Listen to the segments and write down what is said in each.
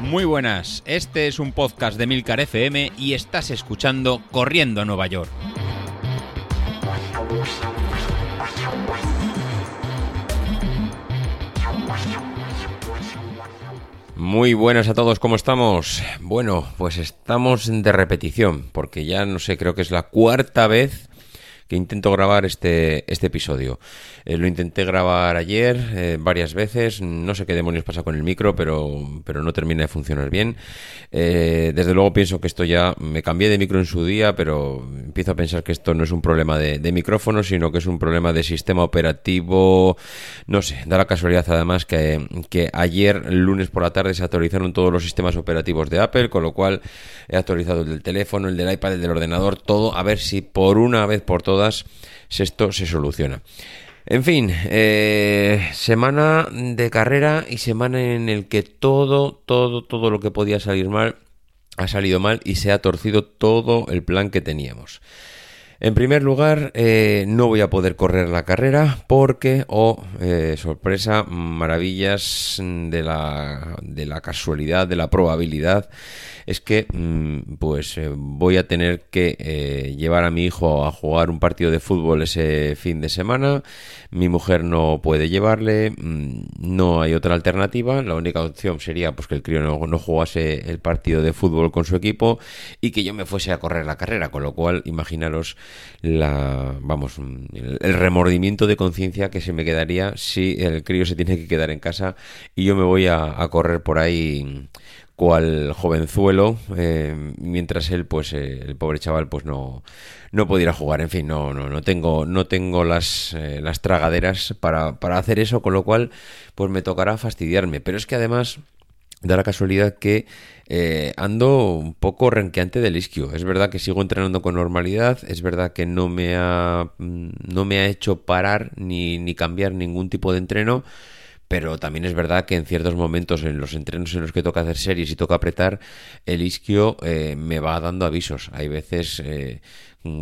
Muy buenas, este es un podcast de Milcar FM y estás escuchando Corriendo a Nueva York. Muy buenas a todos, ¿cómo estamos? Bueno, pues estamos de repetición, porque ya no sé, creo que es la cuarta vez que intento grabar este, este episodio. Eh, lo intenté grabar ayer eh, varias veces, no sé qué demonios pasa con el micro, pero, pero no termina de funcionar bien. Eh, desde luego pienso que esto ya, me cambié de micro en su día, pero empiezo a pensar que esto no es un problema de, de micrófono, sino que es un problema de sistema operativo. No sé, da la casualidad además que, que ayer, lunes por la tarde, se actualizaron todos los sistemas operativos de Apple, con lo cual he actualizado el del teléfono, el del iPad, el del ordenador, todo, a ver si por una vez por todas esto se soluciona. En fin, eh, semana de carrera y semana en el que todo, todo, todo lo que podía salir mal ha salido mal y se ha torcido todo el plan que teníamos. En primer lugar, eh, no voy a poder correr la carrera porque, oh, eh, sorpresa, maravillas de la, de la casualidad, de la probabilidad, es que mm, pues eh, voy a tener que eh, llevar a mi hijo a jugar un partido de fútbol ese fin de semana. Mi mujer no puede llevarle, mm, no hay otra alternativa. La única opción sería pues que el crío no, no jugase el partido de fútbol con su equipo y que yo me fuese a correr la carrera, con lo cual imaginaros la vamos el, remordimiento de conciencia que se me quedaría si el crío se tiene que quedar en casa y yo me voy a, a correr por ahí cual jovenzuelo, eh, mientras él, pues, eh, el pobre chaval, pues no, no pudiera jugar. En fin, no, no, no tengo, no tengo las, eh, las tragaderas para, para hacer eso, con lo cual, pues me tocará fastidiarme. Pero es que además da la casualidad que eh, ando un poco renqueante del isquio. Es verdad que sigo entrenando con normalidad, es verdad que no me ha, no me ha hecho parar ni, ni cambiar ningún tipo de entreno pero también es verdad que en ciertos momentos, en los entrenos en los que toca hacer series y toca apretar, el isquio eh, me va dando avisos. Hay veces eh,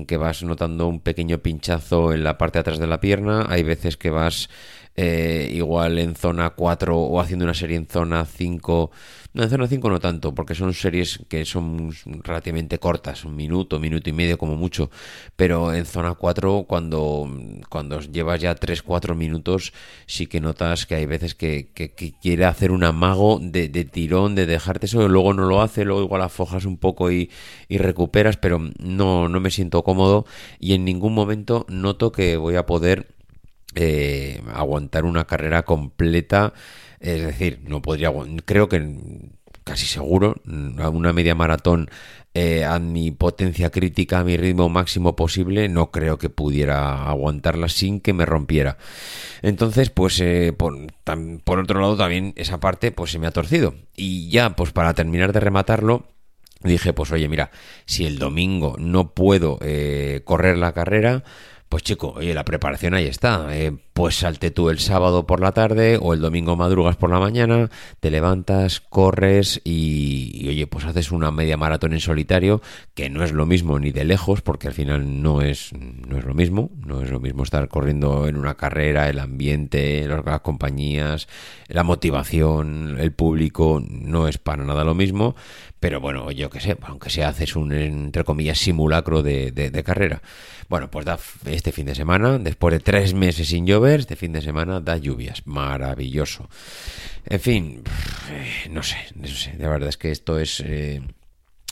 que vas notando un pequeño pinchazo en la parte de atrás de la pierna, hay veces que vas eh, igual en zona 4 o haciendo una serie en zona 5. No, en zona 5 no tanto, porque son series que son relativamente cortas, un minuto, minuto y medio como mucho, pero en zona 4 cuando, cuando llevas ya 3-4 minutos sí que notas que hay veces que, quiere hacer un amago de, de, tirón, de dejarte eso, luego no lo hace, luego igual afojas un poco y, y recuperas, pero no, no me siento cómodo y en ningún momento noto que voy a poder eh, aguantar una carrera completa. Es decir, no podría creo que casi seguro una media maratón eh, a mi potencia crítica, a mi ritmo máximo posible, no creo que pudiera aguantarla sin que me rompiera. Entonces, pues eh, por, por otro lado también esa parte pues se me ha torcido. Y ya, pues para terminar de rematarlo, dije, pues oye, mira, si el domingo no puedo eh, correr la carrera, pues chico, oye, la preparación ahí está. Eh, pues salte tú el sábado por la tarde o el domingo madrugas por la mañana, te levantas, corres y, oye, pues haces una media maratón en solitario, que no es lo mismo ni de lejos, porque al final no es, no es lo mismo. No es lo mismo estar corriendo en una carrera, el ambiente, las compañías, la motivación, el público, no es para nada lo mismo. Pero bueno, yo que sé, aunque se haces un, entre comillas, simulacro de, de, de carrera. Bueno, pues da este fin de semana, después de tres meses sin llover, este fin de semana da lluvias. Maravilloso. En fin, no sé, no sé. La verdad es que esto es... Eh,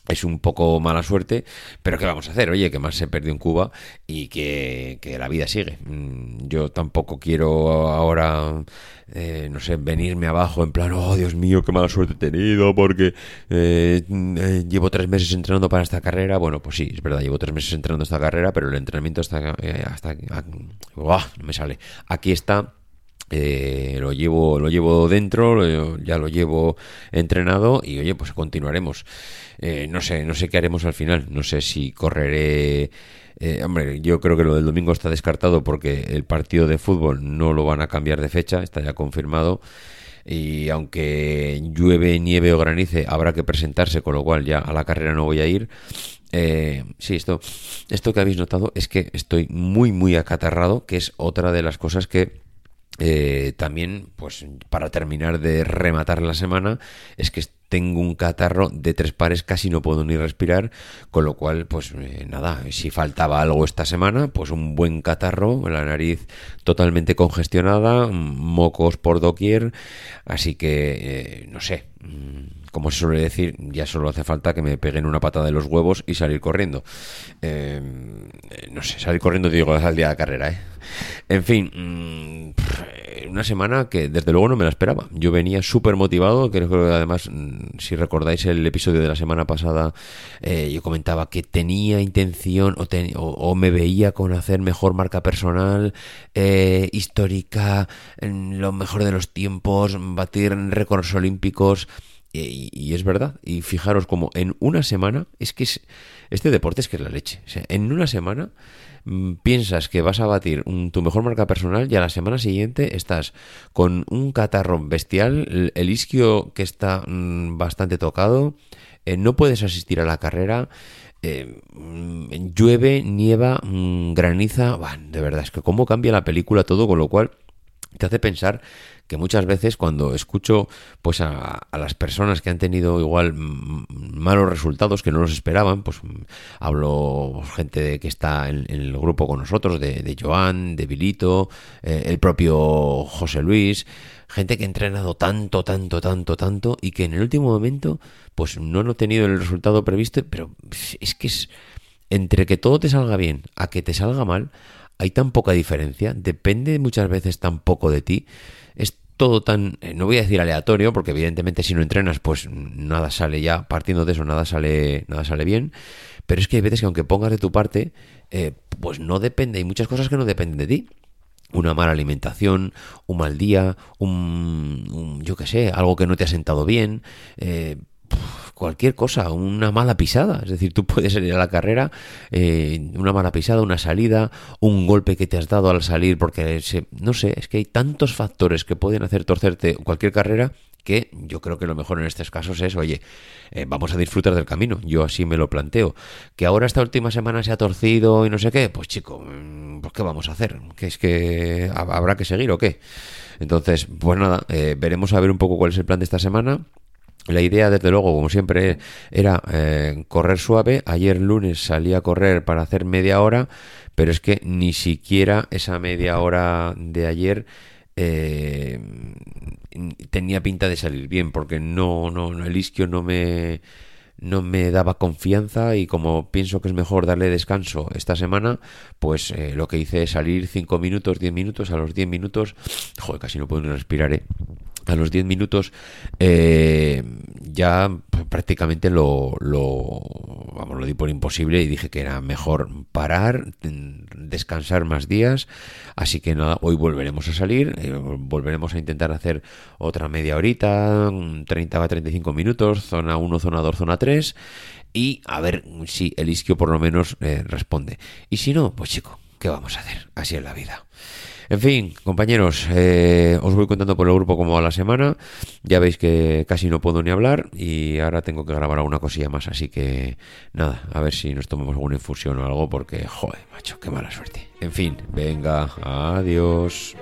es un poco mala suerte, pero ¿qué vamos a hacer? Oye, que más se perdió en Cuba y que, que la vida sigue. Yo tampoco quiero ahora, eh, no sé, venirme abajo en plan, oh Dios mío, qué mala suerte he tenido porque eh, eh, llevo tres meses entrenando para esta carrera. Bueno, pues sí, es verdad, llevo tres meses entrenando esta carrera, pero el entrenamiento hasta, hasta, oh, no me sale. Aquí está eh, lo llevo lo llevo dentro ya lo llevo entrenado y oye pues continuaremos. Eh, no sé no sé qué haremos al final. No sé si correré eh, hombre yo creo que lo del domingo está descartado porque el partido de fútbol no lo van a cambiar de fecha está ya confirmado. Y aunque llueve nieve o granice habrá que presentarse con lo cual ya a la carrera no voy a ir. Sí, esto, esto que habéis notado es que estoy muy, muy acatarrado, que es otra de las cosas que Eh, también, pues para terminar de rematar la semana, es que tengo un catarro de tres pares, casi no puedo ni respirar, con lo cual, pues eh, nada, si faltaba algo esta semana, pues un buen catarro, la nariz totalmente congestionada, mocos por doquier, así que, eh, no sé, mm, como se suele decir, ya solo hace falta que me peguen una patada de los huevos y salir corriendo. Em, no sé, salir corriendo digo al día de la carrera, ¿eh? En fin, mm, una semana que desde luego no me la esperaba. Yo venía súper motivado, creo que además, mm, si recordáis el episodio de la semana pasada, eh, yo comentaba que tenía intención o, o, me veía con hacer mejor marca personal, eh, histórica, lo mejor de los tiempos, batir récords olímpicos. Y, es verdad. Y fijaros como en una semana, es que este deporte es que es la leche. en una semana mm, piensas que vas a batir tu mejor marca personal y a la semana siguiente estás con un catarro bestial, el, isquio que está mm, bastante tocado, eh, no puedes asistir a la carrera. Eh, mm, llueve, nieva, graniza, de verdad, es que cómo cambia la película todo, con lo cual te hace pensar que muchas veces cuando escucho pues a, las personas que han tenido igual malos resultados que no los esperaban, pues hablo gente que está en, el grupo con nosotros, de, Joan, de Vilito, eh, el propio José Luis, gente que ha entrenado tanto, tanto, tanto, tanto y que en el último momento pues no han tenido el resultado previsto, pero es que es entre que todo te salga bien a que te salga mal, hay tan poca diferencia, depende muchas veces tan poco de ti todo tan, eh, no voy a decir aleatorio, porque evidentemente si no entrenas, pues nada sale ya, partiendo de eso, nada sale, nada sale bien. Pero es que hay veces que aunque pongas de tu parte, eh, pues no depende, hay muchas cosas que no dependen de ti una mala alimentación, un mal día, un, yo qué sé, algo que no te ha sentado bien, eh, cualquier cosa, una mala pisada. Es decir, tú puedes salir a la carrera, eh, una mala pisada, una salida, un golpe que te has dado al salir, porque no sé, es que hay tantos factores que pueden hacer torcerte cualquier carrera que yo creo que lo mejor en estos casos es, oye, eh, vamos a disfrutar del camino. Yo así me lo planteo. Que ahora esta última semana se ha torcido y no sé qué, pues chico, mm, pues ¿qué vamos a hacer? ¿Que es que habrá que seguir o qué? Entonces, pues nada, eh, veremos a ver un poco cuál es el plan de esta semana. La idea, desde luego, como siempre, era eh, correr suave. Ayer lunes salí a correr para hacer media hora, pero es que ni siquiera esa media hora de ayer eh, tenía pinta de salir bien, porque no, no, el isquio no me no me daba confianza y como pienso que es mejor darle descanso esta semana, pues eh, lo que hice es salir 5 minutos, 10 minutos, a los 10 minutos, joder, casi no puedo respirar, ¿eh? A los 10 minutos eh, ya prácticamente lo, lo, vamos, lo di por imposible y dije que era mejor parar, descansar más días. Así que nada, hoy volveremos a salir, eh, volveremos a intentar hacer otra media horita, 30 a 35 minutos, zona 1, zona 2, zona 3 y a ver si el isquio por lo menos eh, responde. Y si no, pues chico, ¿qué vamos a hacer? Así es la vida. En fin, compañeros, eh, os voy contando por el grupo como a la semana. Ya veis que casi no puedo ni hablar y ahora tengo que grabar alguna cosilla más. Así que nada, a ver si nos tomamos alguna infusión o algo porque, joder, macho, qué mala suerte. En fin, venga, adiós.